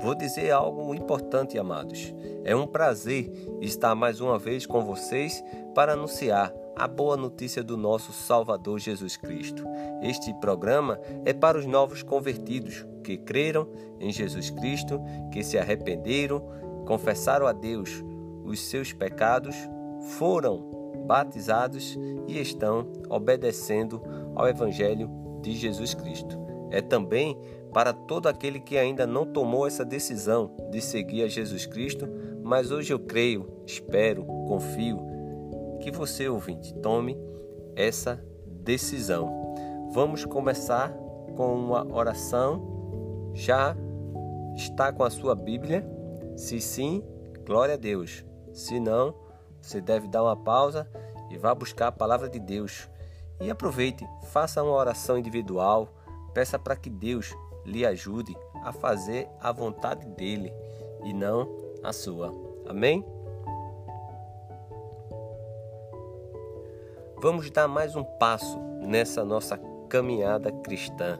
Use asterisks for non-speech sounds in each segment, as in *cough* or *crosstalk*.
Vou dizer algo importante, amados. É um prazer estar mais uma vez com vocês para anunciar a boa notícia do nosso Salvador Jesus Cristo. Este programa é para os novos convertidos que creram em Jesus Cristo, que se arrependeram, confessaram a Deus os seus pecados, foram batizados e estão obedecendo ao Evangelho de Jesus Cristo. É também para todo aquele que ainda não tomou essa decisão de seguir a Jesus Cristo, mas hoje eu creio, espero, confio que você, ouvinte, tome essa decisão. Vamos começar com uma oração. Já está com a sua Bíblia? Se sim, glória a Deus. Se não, você deve dar uma pausa e vá buscar a palavra de Deus. E aproveite, faça uma oração individual, peça para que Deus lhe ajude a fazer a vontade dele e não a sua. Amém? Vamos dar mais um passo nessa nossa caminhada cristã.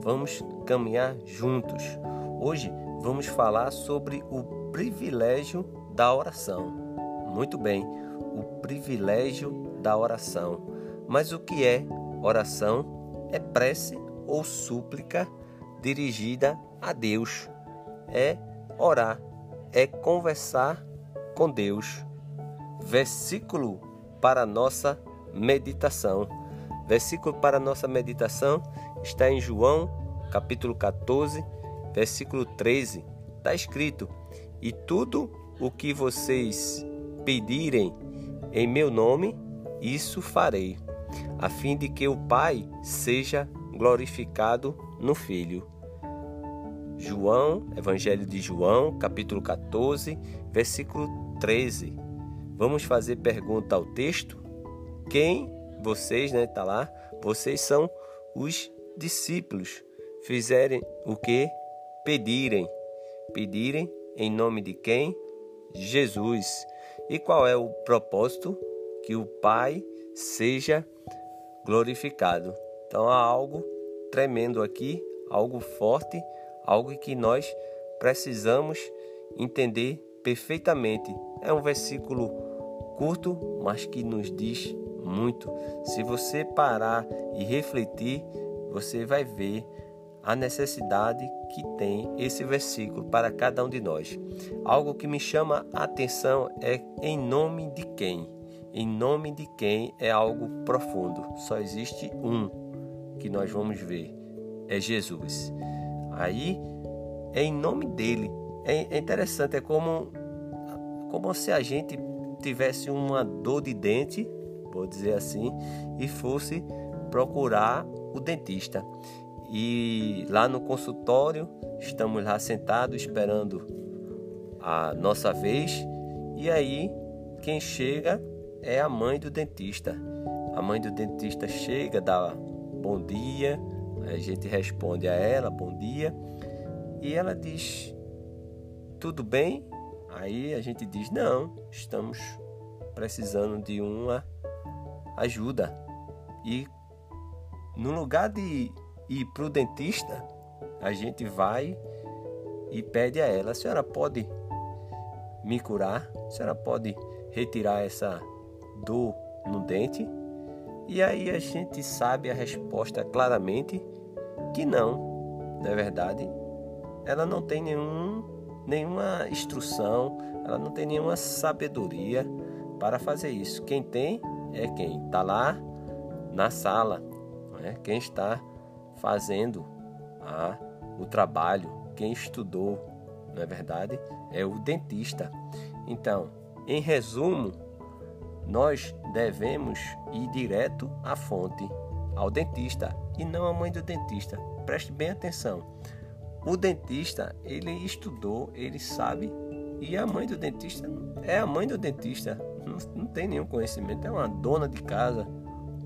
Vamos caminhar juntos. Hoje vamos falar sobre o privilégio da oração. Muito bem, o privilégio da oração. Mas o que é oração? É prece ou súplica dirigida a Deus. É orar, é conversar com Deus. Versículo para nossa meditação. Versículo para nossa meditação está em João, capítulo 14, versículo 13. Está escrito: E tudo o que vocês pedirem em meu nome, isso farei, a fim de que o Pai seja glorificado no Filho. João, Evangelho de João, capítulo 14, versículo 13. Vamos fazer pergunta ao texto? Quem vocês, né, tá lá? Vocês são os discípulos. Fizerem o que? Pedirem. Pedirem em nome de quem? Jesus. E qual é o propósito? Que o Pai seja glorificado. Então há algo tremendo aqui, algo forte algo que nós precisamos entender perfeitamente. É um versículo curto, mas que nos diz muito. Se você parar e refletir, você vai ver a necessidade que tem esse versículo para cada um de nós. Algo que me chama a atenção é em nome de quem? Em nome de quem é algo profundo. Só existe um que nós vamos ver, é Jesus. Aí é em nome dele. É, é interessante, é como, como se a gente tivesse uma dor de dente, vou dizer assim, e fosse procurar o dentista. E lá no consultório, estamos lá sentados esperando a nossa vez, e aí quem chega é a mãe do dentista. A mãe do dentista chega, dá bom dia, a gente responde a ela, bom dia, e ela diz: Tudo bem? Aí a gente diz: Não, estamos precisando de uma ajuda. E no lugar de ir para o dentista, a gente vai e pede a ela: A senhora pode me curar? A senhora pode retirar essa dor no dente? E aí a gente sabe a resposta claramente que não, não é verdade? Ela não tem nenhum, nenhuma instrução, ela não tem nenhuma sabedoria para fazer isso. Quem tem é quem está lá na sala, é? quem está fazendo ah, o trabalho, quem estudou, não é verdade? É o dentista. Então, em resumo, nós devemos ir direto à fonte ao dentista e não à mãe do dentista. Preste bem atenção. O dentista, ele estudou, ele sabe E a mãe do dentista é a mãe do dentista, não, não tem nenhum conhecimento, é uma dona de casa,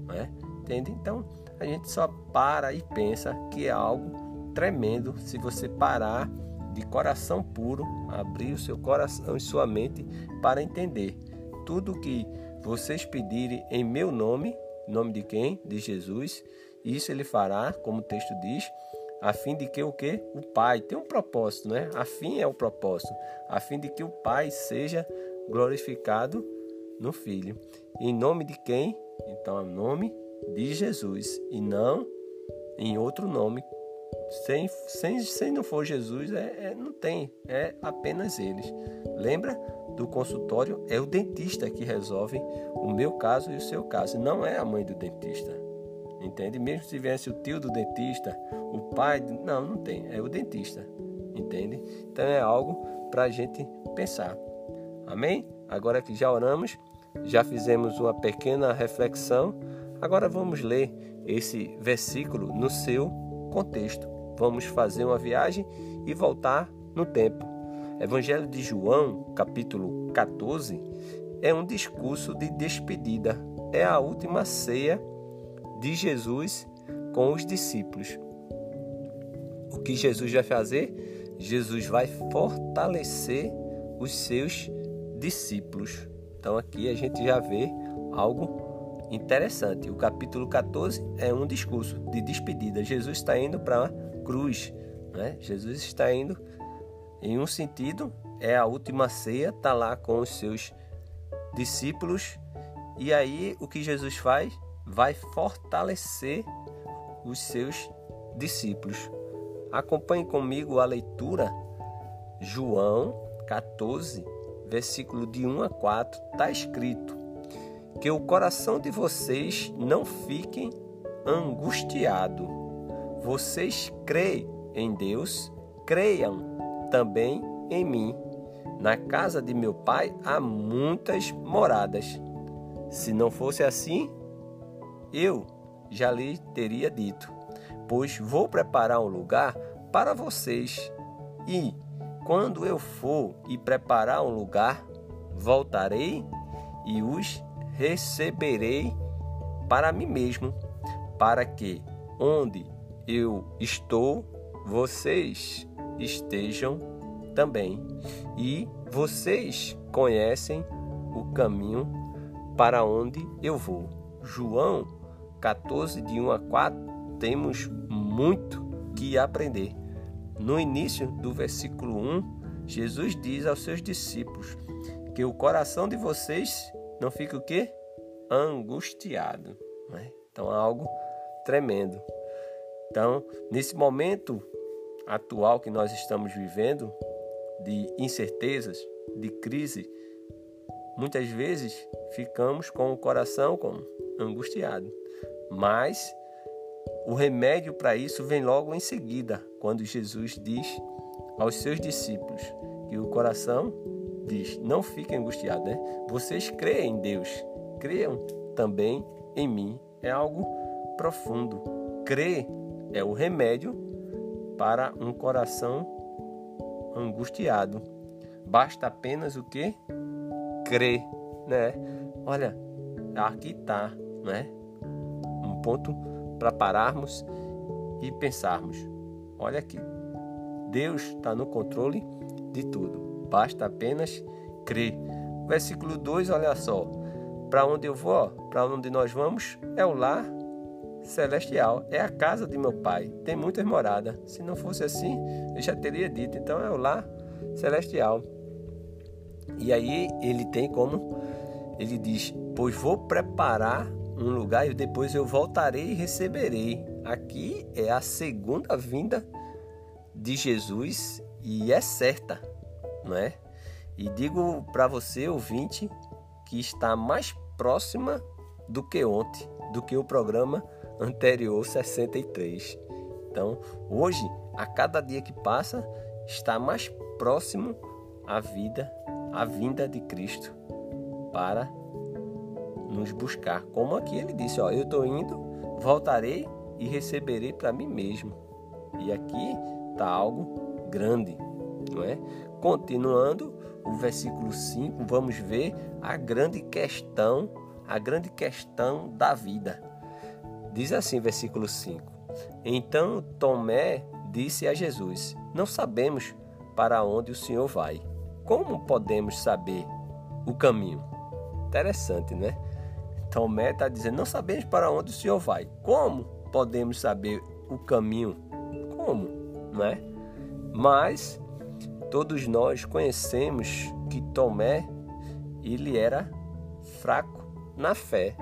né? entende? Então a gente só para e pensa que é algo tremendo se você parar de coração puro, abrir o seu coração e sua mente para entender tudo que vocês pedirem em meu nome, nome de quem? De Jesus. Isso ele fará, como o texto diz, a fim de que o que? O Pai tem um propósito, né? A fim é o propósito, a fim de que o Pai seja glorificado no Filho. Em nome de quem? Então, em nome de Jesus e não em outro nome. Sem, sem, sem não for Jesus, é, é, não tem, é apenas eles. Lembra do consultório? É o dentista que resolve o meu caso e o seu caso, não é a mãe do dentista. Entende? Mesmo se viesse o tio do dentista, o pai, não, não tem, é o dentista. Entende? Então é algo para a gente pensar. Amém? Agora que já oramos, já fizemos uma pequena reflexão Agora vamos ler esse versículo no seu contexto. Vamos fazer uma viagem e voltar no tempo. Evangelho de João, capítulo 14, é um discurso de despedida. É a última ceia de Jesus com os discípulos. O que Jesus vai fazer? Jesus vai fortalecer os seus discípulos. Então aqui a gente já vê algo interessante. O capítulo 14 é um discurso de despedida. Jesus está indo para a cruz. Né? Jesus está indo em um sentido, é a última ceia, está lá com os seus discípulos. E aí o que Jesus faz? Vai fortalecer os seus discípulos. Acompanhe comigo a leitura. João 14, versículo de 1 a 4, está escrito: que o coração de vocês não fique angustiado. Vocês creem em Deus, creiam também em mim. Na casa de meu pai há muitas moradas. Se não fosse assim, eu já lhe teria dito, pois vou preparar um lugar para vocês. E quando eu for e preparar um lugar, voltarei e os receberei para mim mesmo, para que onde eu estou, vocês estejam também. E vocês conhecem o caminho para onde eu vou. João 14, de 1 a 4, temos muito que aprender. No início do versículo 1, Jesus diz aos seus discípulos que o coração de vocês não fica o quê? Angustiado. Né? Então é algo tremendo. Então, nesse momento atual que nós estamos vivendo, de incertezas, de crise, muitas vezes ficamos com o coração como angustiado. Mas o remédio para isso vem logo em seguida, quando Jesus diz aos seus discípulos que o coração diz: Não fiquem angustiados, né? Vocês creem em Deus, creiam também em mim. É algo profundo. Crer é o remédio para um coração angustiado. Basta apenas o que? Crer, né? Olha, aqui está, né? Ponto para pararmos e pensarmos. Olha aqui, Deus está no controle de tudo basta apenas crer. Versículo 2, olha só. Para onde eu vou, para onde nós vamos, é o lar celestial, é a casa de meu pai. Tem muitas moradas. Se não fosse assim, eu já teria dito. Então é o lar celestial. E aí ele tem como ele diz: "Pois vou preparar um lugar e depois eu voltarei e receberei". Aqui é a segunda vinda de Jesus e é certa não é? E digo para você, ouvinte, que está mais próxima do que ontem, do que o programa anterior 63. Então, hoje, a cada dia que passa, está mais próximo a vida, a vinda de Cristo para nos buscar. Como aqui ele disse, ó, eu estou indo, voltarei e receberei para mim mesmo. E aqui está algo grande, não é? Continuando, o versículo 5, vamos ver a grande questão, a grande questão da vida. Diz assim, versículo 5: Então Tomé disse a Jesus: Não sabemos para onde o Senhor vai. Como podemos saber o caminho? Interessante, né? Tomé está dizendo: Não sabemos para onde o Senhor vai. Como podemos saber o caminho? Como? Não é? Mas todos nós conhecemos que Tomé ele era fraco na fé.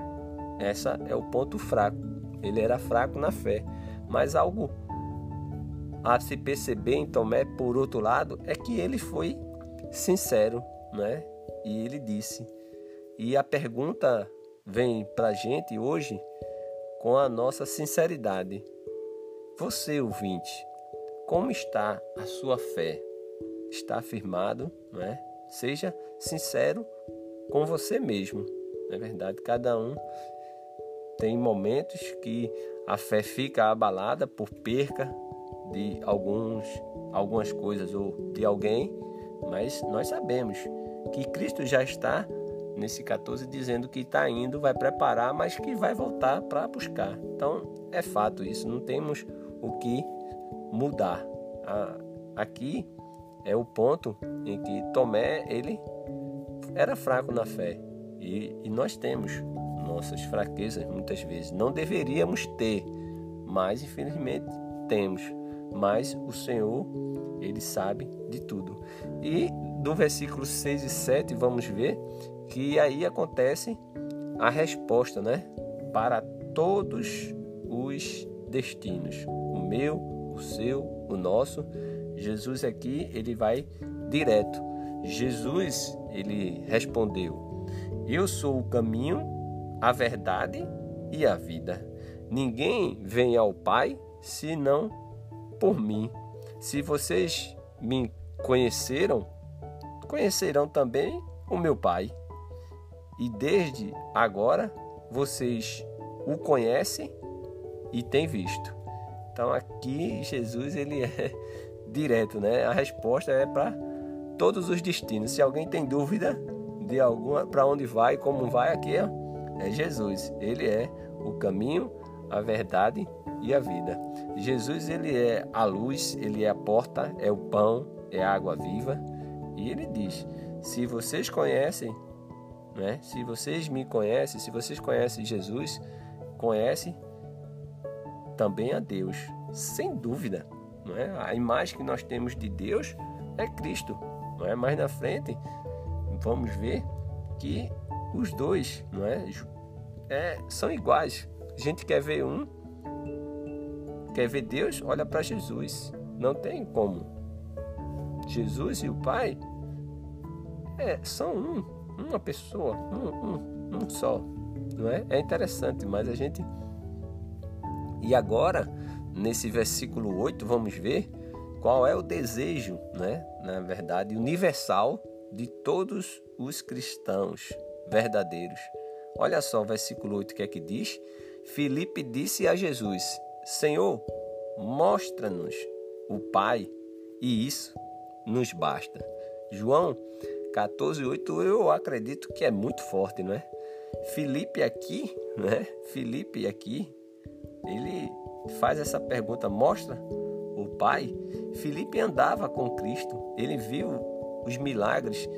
Essa é o ponto fraco. Ele era fraco na fé. Mas algo a se perceber em Tomé, por outro lado, é que ele foi sincero, né? E ele disse. E a pergunta vem para a gente hoje com a nossa sinceridade. Você, ouvinte, como está a sua fé? Está afirmado, não é? Seja sincero com você mesmo. Não é verdade? Cada um tem momentos que a fé fica abalada por perca de alguns, algumas coisas ou de alguém, mas nós sabemos que Cristo já está nesse 14 dizendo que está indo, vai preparar, mas que vai voltar para buscar. Então é fato isso, não temos o que mudar. Aqui é o ponto em que Tomé ele era fraco na fé e, e nós temos nossas fraquezas muitas vezes. Não deveríamos ter, mas infelizmente temos. Mas o Senhor, ele sabe de tudo. E do versículo 6 e 7, vamos ver que aí acontece a resposta, né? Para todos os destinos. O meu, o seu, o nosso. Jesus aqui, ele vai direto. Jesus, ele respondeu: Eu sou o caminho, a verdade e a vida. Ninguém vem ao Pai senão por mim. Se vocês me conheceram, conhecerão também o meu Pai. E desde agora vocês o conhecem e têm visto. Então aqui Jesus ele é *laughs* direto, né? A resposta é para todos os destinos. Se alguém tem dúvida de alguma para onde vai, como vai aqui, ó, é Jesus. Ele é o caminho, a verdade e a vida. Jesus ele é a luz, ele é a porta, é o pão, é a água viva. E ele diz: se vocês conhecem né? Se vocês me conhecem, se vocês conhecem Jesus, conhecem também a Deus, sem dúvida. Não é? A imagem que nós temos de Deus é Cristo. Não é? Mais na frente, vamos ver que os dois não é? é são iguais. A gente quer ver um, quer ver Deus, olha para Jesus. Não tem como. Jesus e o Pai é, são um uma pessoa, um, um, um só, não é? É interessante, mas a gente. E agora, nesse versículo 8, vamos ver qual é o desejo, né? Na verdade, universal de todos os cristãos verdadeiros. Olha só o versículo 8 que é que diz: Filipe disse a Jesus: Senhor, mostra-nos o Pai, e isso nos basta. João 14,8 eu acredito que é muito forte, não é? Felipe aqui, né? Felipe aqui, ele faz essa pergunta, mostra o Pai. Felipe andava com Cristo, ele viu os milagres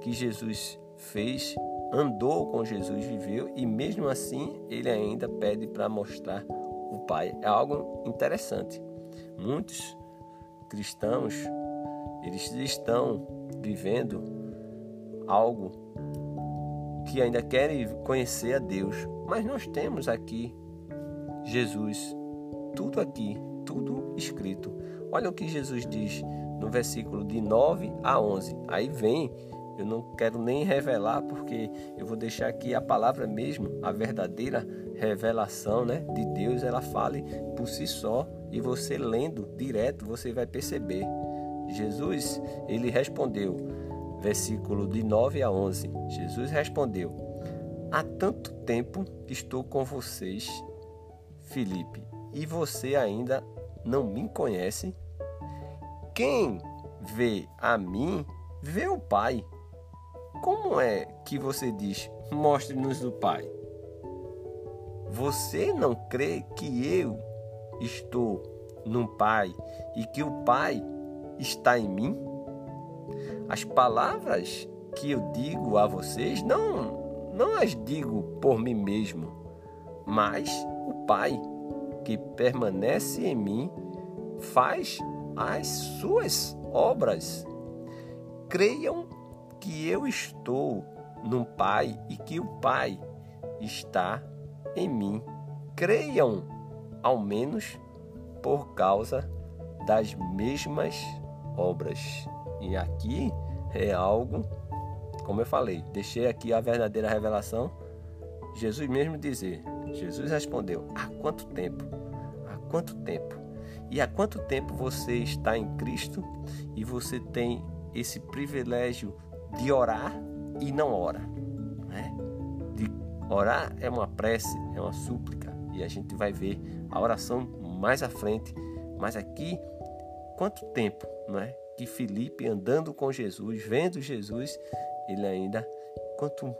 que Jesus fez, andou com Jesus, viveu e mesmo assim ele ainda pede para mostrar o Pai. É algo interessante. Muitos cristãos eles estão vivendo algo que ainda querem conhecer a Deus, mas nós temos aqui Jesus, tudo aqui, tudo escrito. Olha o que Jesus diz no versículo de 9 a 11. Aí vem, eu não quero nem revelar, porque eu vou deixar aqui a palavra mesmo, a verdadeira revelação né, de Deus, ela fale por si só e você lendo direto, você vai perceber. Jesus, ele respondeu: versículo de 9 a 11. Jesus respondeu: Há tanto tempo que estou com vocês, Filipe, e você ainda não me conhece? Quem vê a mim, vê o Pai. Como é que você diz, mostre-nos o Pai? Você não crê que eu estou no Pai e que o Pai está em mim? As palavras que eu digo a vocês não, não as digo por mim mesmo, mas o Pai que permanece em mim faz as suas obras. Creiam que eu estou no Pai e que o Pai está em mim. Creiam, ao menos por causa das mesmas obras. E aqui é algo, como eu falei, deixei aqui a verdadeira revelação. Jesus mesmo dizer, Jesus respondeu: Há quanto tempo? Há quanto tempo? E há quanto tempo você está em Cristo e você tem esse privilégio de orar e não ora? Né? De orar é uma prece, é uma súplica e a gente vai ver a oração mais à frente. Mas aqui, quanto tempo, não é? Que Felipe andando com Jesus, vendo Jesus, ele ainda, quanto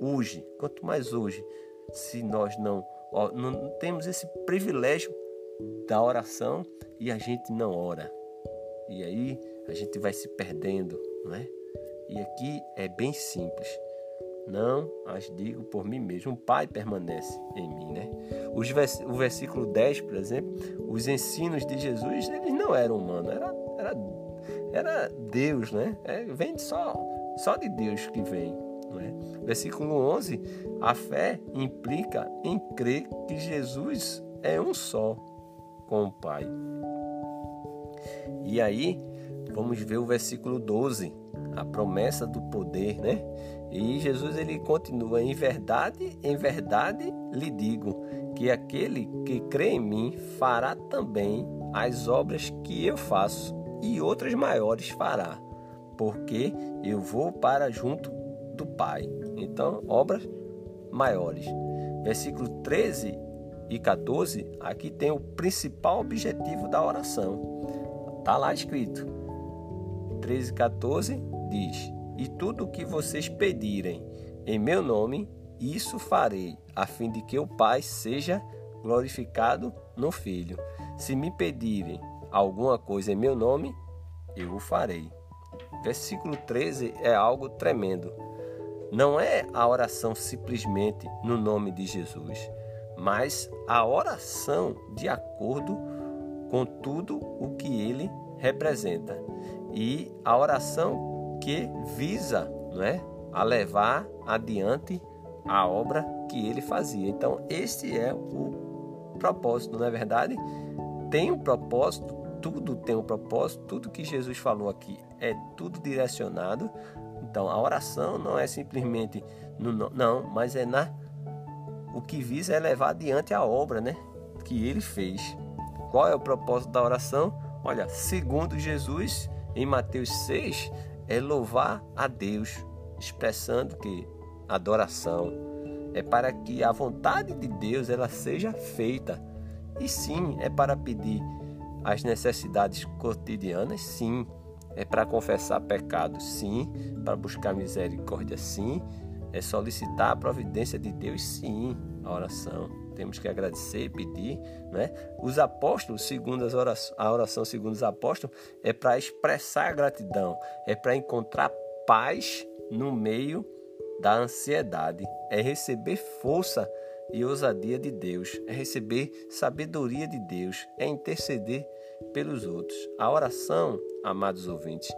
hoje, quanto mais hoje, se nós não, não temos esse privilégio da oração e a gente não ora. E aí a gente vai se perdendo, não é? E aqui é bem simples. Não as digo por mim mesmo. O Pai permanece em mim, né? o versículo 10, por exemplo, os ensinos de Jesus, eles não eram humanos, era, era, era Deus, né? É, vem só, só de Deus que vem. Não é? Versículo 11, a fé implica em crer que Jesus é um só com o Pai. E aí, vamos ver o versículo 12, a promessa do poder, né? E Jesus ele continua: em verdade, em verdade lhe digo que aquele que crê em mim fará também as obras que eu faço e outras maiores fará, porque eu vou para junto do Pai. Então, obras maiores. Versículo 13 e 14, aqui tem o principal objetivo da oração. Está lá escrito. 13 e 14 diz: e tudo o que vocês pedirem em meu nome, isso farei, a fim de que o Pai seja glorificado no Filho. Se me pedirem alguma coisa em meu nome, eu o farei. Versículo 13 é algo tremendo. Não é a oração simplesmente no nome de Jesus, mas a oração de acordo com tudo o que ele representa. E a oração que visa não é, a levar adiante a obra que ele fazia. Então, este é o propósito, não é verdade? Tem um propósito, tudo tem um propósito, tudo que Jesus falou aqui é tudo direcionado. Então, a oração não é simplesmente no, não, mas é na o que visa é levar adiante a obra, né, que ele fez. Qual é o propósito da oração? Olha, segundo Jesus, em Mateus 6, é louvar a Deus, expressando que adoração é para que a vontade de Deus ela seja feita. E sim, é para pedir as necessidades cotidianas, sim. É para confessar pecados, sim. Para buscar misericórdia, sim. É solicitar a providência de Deus, sim. A oração temos que agradecer e pedir, né? Os apóstolos, segundo as orações, a oração segundo os apóstolos, é para expressar gratidão, é para encontrar paz no meio da ansiedade, é receber força e ousadia de Deus, é receber sabedoria de Deus, é interceder pelos outros. A oração, amados ouvintes,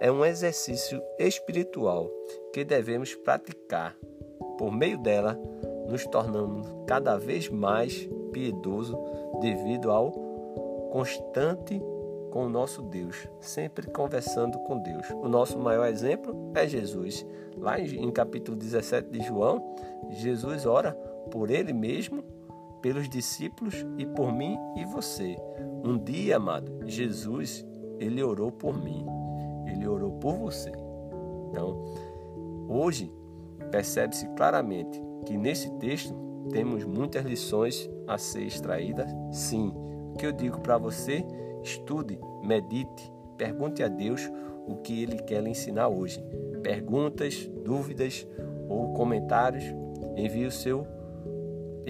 é um exercício espiritual que devemos praticar. Por meio dela, nos tornamos cada vez mais piedoso devido ao constante com o nosso Deus, sempre conversando com Deus. O nosso maior exemplo é Jesus. Lá em capítulo 17 de João, Jesus ora por ele mesmo, pelos discípulos e por mim e você. Um dia, amado, Jesus, ele orou por mim. Ele orou por você. Então, hoje percebe-se claramente que nesse texto temos muitas lições a ser extraídas, sim. O que eu digo para você, estude, medite, pergunte a Deus o que ele quer lhe ensinar hoje. Perguntas, dúvidas ou comentários, envie o seu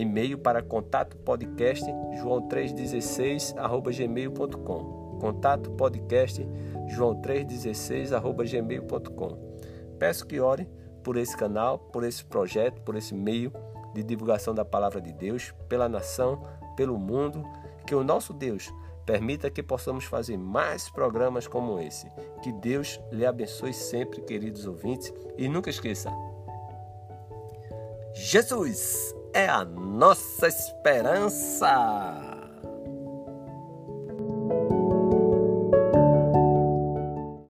e-mail para contato podcast joão316@gmail.com. Contato podcast joão316@gmail.com. Peço que ore por esse canal, por esse projeto, por esse meio de divulgação da palavra de Deus, pela nação, pelo mundo, que o nosso Deus permita que possamos fazer mais programas como esse. Que Deus lhe abençoe sempre, queridos ouvintes, e nunca esqueça: Jesus é a nossa esperança.